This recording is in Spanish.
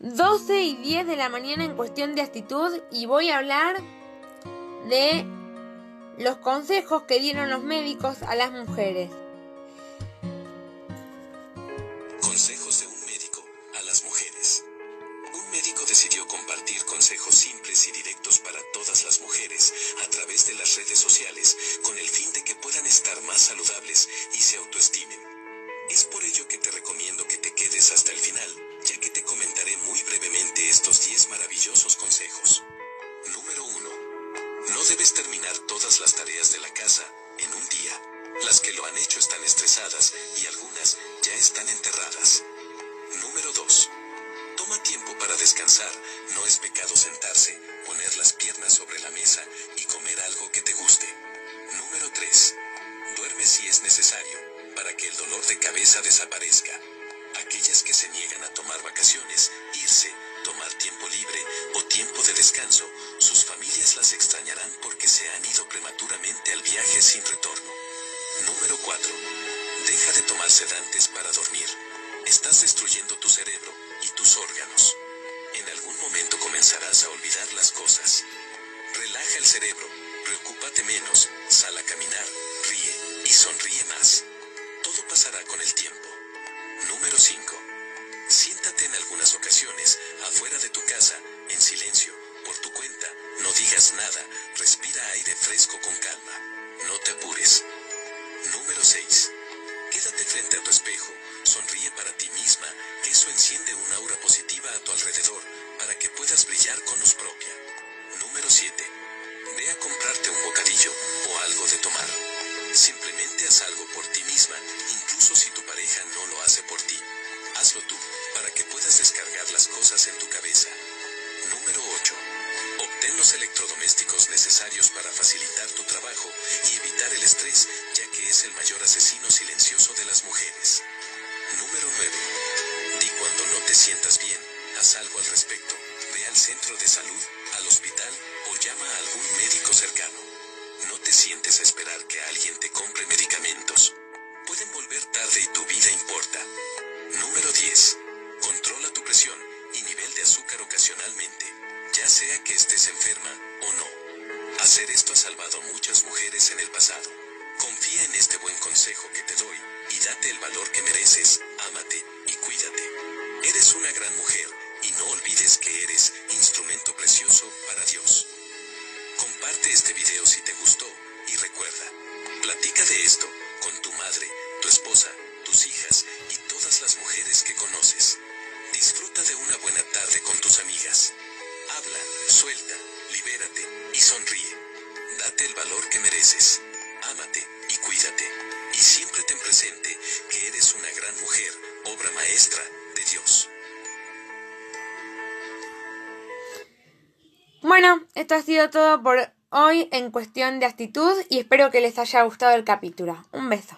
12 y 10 de la mañana en cuestión de actitud y voy a hablar de los consejos que dieron los médicos a las mujeres. Consejos de un médico a las mujeres. Un médico decidió compartir consejos simples y directos para todas las mujeres a través de las redes sociales con el fin de que puedan estar más saludables y se autoestimen. Que lo han hecho están estresadas y algunas ya están enterradas. Número 2. Toma tiempo para descansar. No es pecado sentarse, poner las piernas sobre la mesa y comer algo que te guste. Número 3. Duerme si es necesario, para que el dolor de cabeza desaparezca aquellas que se niegan a tomar vacaciones, irse, tomar tiempo libre o tiempo de descanso, sus familias las extrañarán porque se han ido prematuramente al viaje sin retorno. Número 4. Deja de tomar sedantes para dormir. Estás destruyendo tu cerebro y tus órganos. En algún momento comenzarás a olvidar las cosas. Relaja el cerebro, preocúpate menos, sal a caminar, ríe y sonríe más. Todo pasará con el tiempo. Número 5. Siéntate en algunas ocasiones, afuera de tu casa, en silencio, por tu cuenta, no digas nada, respira aire fresco con calma. No te apures. Número 6. Quédate frente a tu espejo, sonríe para ti misma, que eso enciende una aura positiva a tu alrededor, para que puedas brillar con luz propia. Número 7. Ve a comprarte un bocadillo o algo de tomar. Simplemente haz algo por ti misma, incluso si tu pareja no lo hace por ti. Hazlo tú, para que puedas descargar las cosas en tu cabeza. Número 8. Obtén los electrodomésticos necesarios para facilitar tu trabajo y evitar el estrés, ya es el mayor asesino silencioso de las mujeres. Número 9. Di cuando no te sientas bien, haz algo al respecto. Ve al centro de salud, al hospital o llama a algún médico cercano. No te sientes a esperar que alguien te compre medicamentos. Pueden volver tarde y tu vida importa. Número 10. Controla tu presión y nivel de azúcar ocasionalmente, ya sea que estés enferma o no. Hacer esto ha salvado muchas consejo que te doy y date el valor que mereces, ámate y cuídate. Eres una gran mujer y no olvides que eres instrumento precioso para Dios. Comparte este video si te gustó y recuerda, platica de esto con tu madre, tu esposa, tus hijas y todas las mujeres que conoces. Disfruta de una buena tarde con tus amigas. Habla, suelta, libérate y sonríe. Date el valor que mereces. Ámate y cuídate. Maestra de Dios. Bueno, esto ha sido todo por hoy en cuestión de actitud y espero que les haya gustado el capítulo. Un beso.